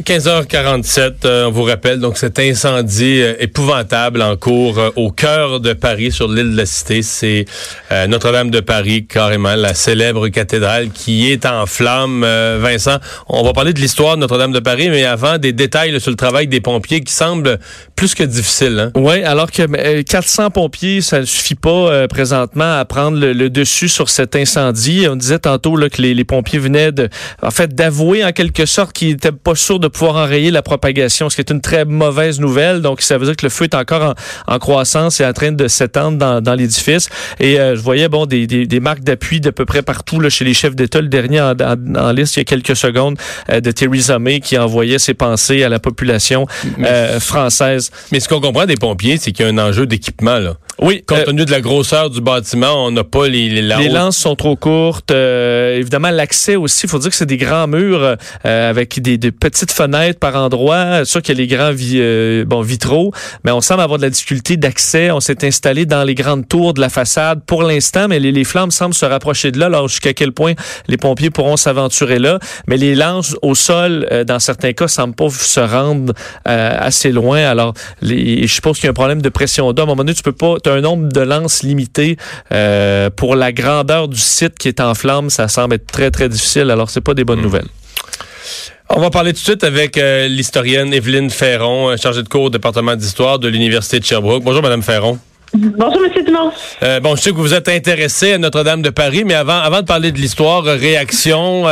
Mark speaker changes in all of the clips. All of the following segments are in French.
Speaker 1: 15h47, euh, on vous rappelle donc cet incendie euh, épouvantable en cours euh, au cœur de Paris, sur l'île de la Cité. C'est Notre-Dame de Paris, carrément, la célèbre cathédrale qui est en flammes. Vincent, on va parler de l'histoire de Notre-Dame de Paris, mais avant, des détails sur le travail des pompiers qui semble plus que difficile. Hein?
Speaker 2: Oui, alors que 400 pompiers, ça ne suffit pas présentement à prendre le, dessus sur cet incendie. On disait tantôt là, que les, pompiers venaient de, en fait, d'avouer en quelque sorte qu'ils n'étaient pas sûrs de pouvoir enrayer la propagation, ce qui est une très mauvaise nouvelle. Donc, ça veut dire que le feu est encore en, croissance et en train de s'étendre dans, dans l'édifice. Et euh, je voyais bon des, des, des marques d'appui d'à peu près partout là, chez les chefs d'État. Le dernier en, en, liste, il y a quelques secondes, euh, de Theresa May qui envoyait ses pensées à la population euh, française.
Speaker 1: Mais ce qu'on comprend des pompiers, c'est qu'il y a un enjeu d'équipement. là.
Speaker 2: Oui.
Speaker 1: Compte tenu de la grosseur du bâtiment, on n'a pas les
Speaker 2: Les, les lances sont trop courtes. évidemment, l'accès aussi, il faut dire que c'est des grands murs avec des, des petites fenêtres par endroit. C'est sûr qu'il y a les grands euh, bon, vitraux, mais on semble avoir de la difficulté d'accès. On s'est installé dans les grandes tours de la façade pour l'instant, mais les, flammes semblent se rapprocher de là. Alors jusqu'à quel point les pompiers pourront s'aventurer là? Mais les lances au sol, euh, dans certains cas, semblent pas se rendre euh, assez loin. Alors, les, je suppose qu'il y a un problème de pression d'eau. À un moment donné, tu peux pas, tu as un nombre de lances limité pour la grandeur du site qui est en flammes. Ça semble être très, très difficile. Alors, c'est pas des bonnes hmm. nouvelles.
Speaker 1: On va parler tout de suite avec euh, l'historienne Evelyne Ferron, euh, chargée de cours au département d'histoire de l'Université de Sherbrooke. Bonjour, Madame Ferron.
Speaker 3: Bonjour, M. Dumont.
Speaker 1: Euh, bon, je sais que vous êtes intéressé à Notre-Dame de Paris, mais avant, avant de parler de l'histoire, réaction,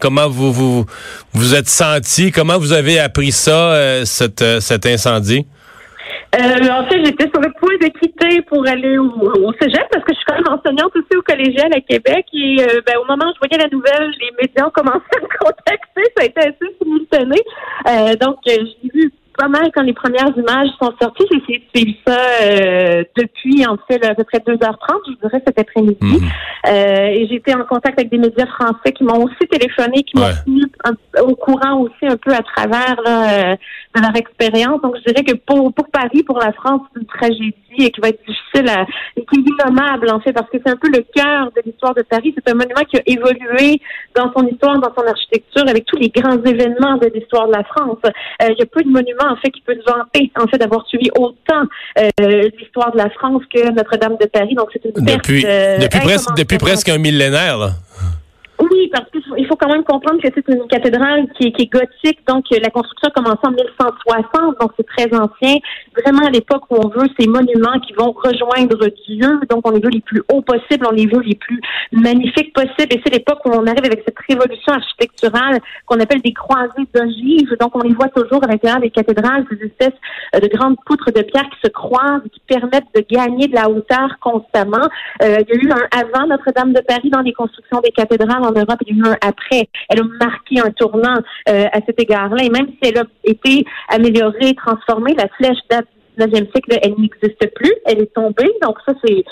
Speaker 1: comment vous, vous vous êtes senti, comment vous avez appris ça, cet incendie?
Speaker 3: En fait, j'étais sur le point de quitter pour aller au, au, cégep parce que je suis quand même enseignante aussi au collégial à Québec. Et ben, au moment où je voyais la nouvelle, les médias ont commencé à me contacter. Ça a été assez simultané. Euh, donc, j'ai vu pas mal quand les premières images sont sorties. J'ai essayé de suivre ça euh, depuis, en fait, à peu près 2h30, je dirais, cet après-midi. Mhm. Euh, et j'ai été en contact avec des médias français qui m'ont aussi téléphoné, qui m'ont tenu au courant aussi un peu à travers là, euh, de leur expérience. Donc, je dirais que pour, pour Paris, pour la France, c'est une tragédie et qui va être difficile à, et qui est innommable, en fait, parce que c'est un peu le cœur de l'histoire de Paris. C'est un monument qui a évolué dans son histoire, dans son architecture, avec tous les grands événements de l'histoire de la France. Euh, il y a peu de monuments, en fait, qui peut se vanter, en fait, d'avoir suivi autant euh, l'histoire de la France que Notre-Dame de Paris. Donc, c'est une
Speaker 1: depuis, euh, depuis, presque, depuis presque un millénaire, là.
Speaker 3: Oui, parce qu'il faut quand même comprendre que c'est une cathédrale qui est, gothique, donc la construction a commencé en 1160, donc c'est très ancien. Vraiment à l'époque où on veut ces monuments qui vont rejoindre Dieu, donc on les veut les plus hauts possibles, on les veut les plus magnifiques possibles. Et c'est l'époque où on arrive avec cette révolution architecturale qu'on appelle des croisées d'ogives. Donc on les voit toujours à l'intérieur des cathédrales, ces espèces euh, de grandes poutres de pierre qui se croisent, qui permettent de gagner de la hauteur constamment. Euh, il y a eu un avant Notre-Dame de Paris dans les constructions des cathédrales en Europe et un après. Elle a marqué un tournant euh, à cet égard-là. Et même si elle a été améliorée, transformée, la flèche date 19e siècle, elle n'existe plus. Elle est tombée. Donc ça, c'est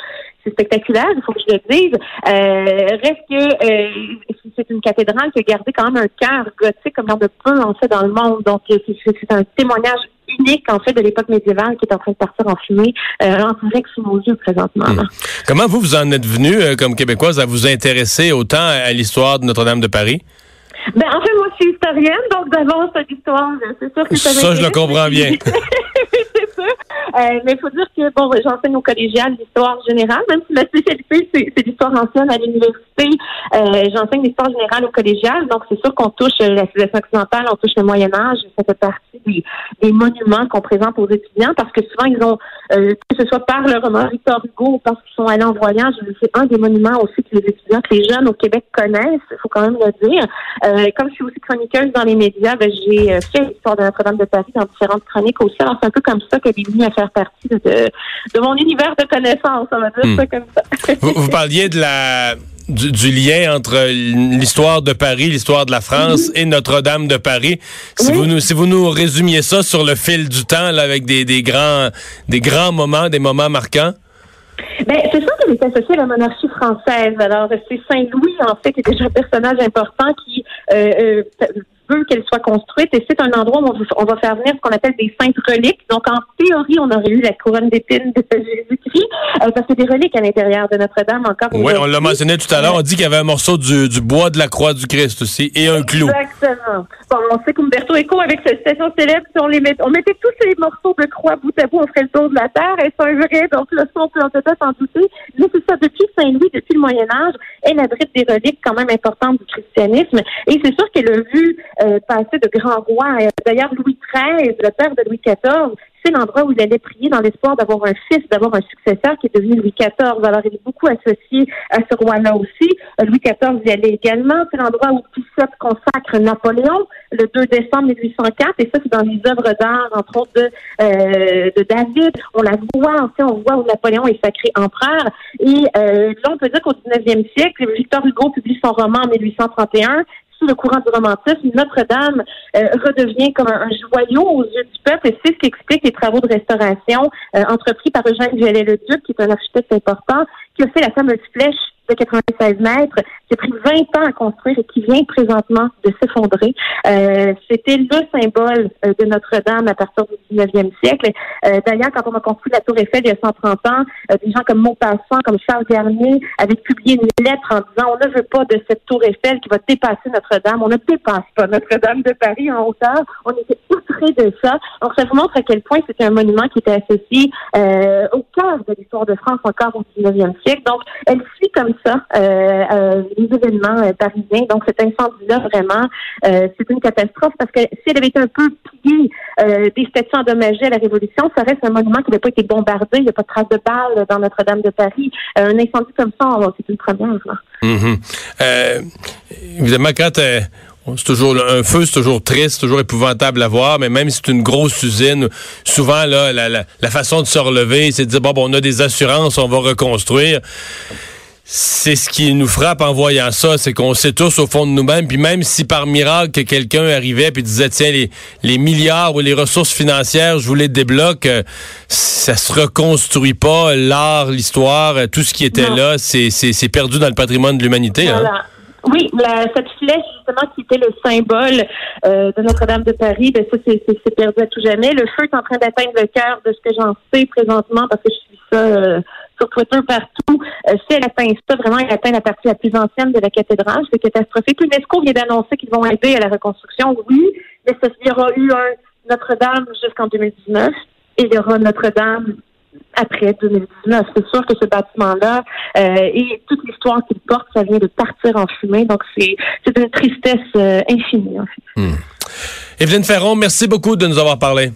Speaker 3: spectaculaire, il faut que je le dise. Euh, reste que euh, c'est une cathédrale qui a gardé quand même un cœur gothique comme il y en a peu en fait dans le monde. Donc c'est un témoignage unique en fait de l'époque médiévale qui est en train de partir en fumée euh, en direct sous nos yeux présentement. Hmm.
Speaker 1: Comment vous vous en êtes venu comme québécoise à vous intéresser autant à l'histoire de Notre-Dame de Paris?
Speaker 3: Ben, en fait, moi, je suis historienne, donc d'avance, l'histoire, c'est sûr que ça
Speaker 1: Ça, je le comprends bien.
Speaker 3: Euh, mais il faut dire que, bon, j'enseigne au collégial l'histoire générale, même si ma spécialité, c'est l'histoire ancienne à l'université. Euh, j'enseigne l'histoire générale au collégial, donc c'est sûr qu'on touche la civilisation occidentale, on touche le Moyen-Âge, ça fait partie des monuments qu'on présente aux étudiants, parce que souvent, ils ont, euh, que ce soit par le roman Victor Hugo ou parce qu'ils sont allés en voyage, c'est un des monuments aussi que les étudiants, que les jeunes au Québec connaissent, il faut quand même le dire. Euh, comme je suis aussi chroniqueuse dans les médias, ben, j'ai euh, fait l'histoire de Notre-Dame de Paris dans différentes chroniques aussi. Alors, c'est un peu comme ça qu'elle est venue à faire partie de, de mon univers de connaissances, on va dire hmm. ça comme ça.
Speaker 1: vous, parliez de la du, lien entre l'histoire de Paris, l'histoire de la France et Notre-Dame de Paris. Si, vous nous, si vous nous résumiez ça sur le fil du temps, là, avec des, des, grands, des grands moments, des moments marquants.
Speaker 3: Ben, c'est sûr que est associée à la monarchie française. Alors, c'est Saint-Louis, en fait, qui est déjà un personnage important qui euh, euh, veut qu'elle soit construite et c'est un endroit où on, va faire venir ce qu'on appelle des saintes reliques. Donc, en théorie, on aurait eu la couronne d'épines de Jésus-Christ euh, parce que des reliques à l'intérieur de Notre-Dame encore.
Speaker 1: Oui, on l'a mentionné tout à l'heure. On dit qu'il y avait un morceau du, bois de la croix du Christ aussi et un clou.
Speaker 3: Exactement. Bon, on sait qu'Umberto Eco, avec cette station célèbre, si on, les met, on mettait tous ces morceaux de croix bout à bout, on ferait le tour de la Terre et c'est un vrai. Donc, là, on peut en peut-être en douter. Mais c'est ça, depuis Saint-Louis, depuis le Moyen-Âge, elle abrite des reliques quand même importantes du christianisme. Et c'est sûr qu'elle a vu euh, passer de grands rois. D'ailleurs, Louis XIII, le père de Louis XIV, c'est l'endroit où il allait prier dans l'espoir d'avoir un fils, d'avoir un successeur qui est devenu Louis XIV. Alors, il est beaucoup associé à ce roi-là aussi. Euh, Louis XIV y allait également. C'est l'endroit où Pissot consacre Napoléon le 2 décembre 1804. Et ça, c'est dans les œuvres d'art, entre autres, de, euh, de David. On la voit, on voit où Napoléon est sacré empereur. Et euh, là, on peut dire qu'au 19e siècle, Victor Hugo publie son roman en 1831 sous le courant du romantisme, Notre-Dame euh, redevient comme un, joyau aux yeux du peuple. Et c'est ce qui explique les travaux de restauration euh, entrepris par Eugène Viollet-le-Duc, qui est un architecte important, qui a fait la fameuse flèche de 96 mètres, qui a pris 20 ans à construire et qui vient présentement de s'effondrer. Euh, C'était le symbole euh, de Notre-Dame à partir du 19e siècle. Euh, D'ailleurs, quand on a construit la Tour Eiffel il y a 130 ans, euh, des gens comme Maupassant, comme Charles Garnier avaient publié une lettre en disant on ne veut pas de cette Tour Eiffel qui va dépasser Notre-Dame. On ne dépasse pas Notre-Dame de Paris en hauteur. On était outrés de ça. Donc, ça vous montre à quel point c'était un monument qui était associé euh, au cœur de l'histoire de France encore au 19e siècle. Donc, elle suit comme ça euh, euh, les événements euh, parisiens. Donc cet incendie-là, vraiment, c'est une catastrophe parce que si elle avait été un peu pliée des statues endommagées à la Révolution, ça reste un monument qui n'avait pas été bombardé. Il n'y a pas de traces de balles dans Notre-Dame de Paris. un incendie comme ça, c'est une première.
Speaker 1: Mm-hmm. évidemment, quand c'est toujours un feu, c'est toujours triste, toujours épouvantable à voir, mais même si c'est une grosse usine, souvent là, la, façon de se relever, c'est de dire bon, on a des assurances, on va reconstruire c'est ce qui nous frappe en voyant ça, c'est qu'on sait tous au fond de nous-mêmes, puis même si par miracle quelqu'un arrivait puis disait tiens les, les milliards ou les ressources financières, je vous les débloque, euh, ça se reconstruit pas, l'art, l'histoire, euh, tout ce qui était là, c'est, c'est, perdu dans le patrimoine de l'humanité. Hein.
Speaker 3: Oui, cette flèche justement qui était le symbole euh, de Notre-Dame de Paris, ben ça c'est, perdu à tout jamais. Le feu est en train d'atteindre le cœur de ce que j'en sais présentement parce que je suis ça sur Twitter partout. Euh, si elle atteint ça, vraiment, elle atteint la partie la plus ancienne de la cathédrale. C'est catastrophique. L'UNESCO vient d'annoncer qu'ils vont aider à la reconstruction, oui, mais il y aura eu un Notre-Dame jusqu'en 2019 et il y aura Notre-Dame après 2019. C'est sûr que ce bâtiment-là euh, et toute l'histoire qu'il porte, ça vient de partir en fumée. Donc, c'est une tristesse euh, infinie, en fait.
Speaker 1: Hmm. Evelyne Ferron, merci beaucoup de nous avoir parlé.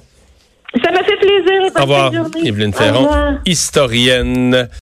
Speaker 3: Ça m'a fait plaisir.
Speaker 1: Au revoir. Evelyne Ferron, historienne.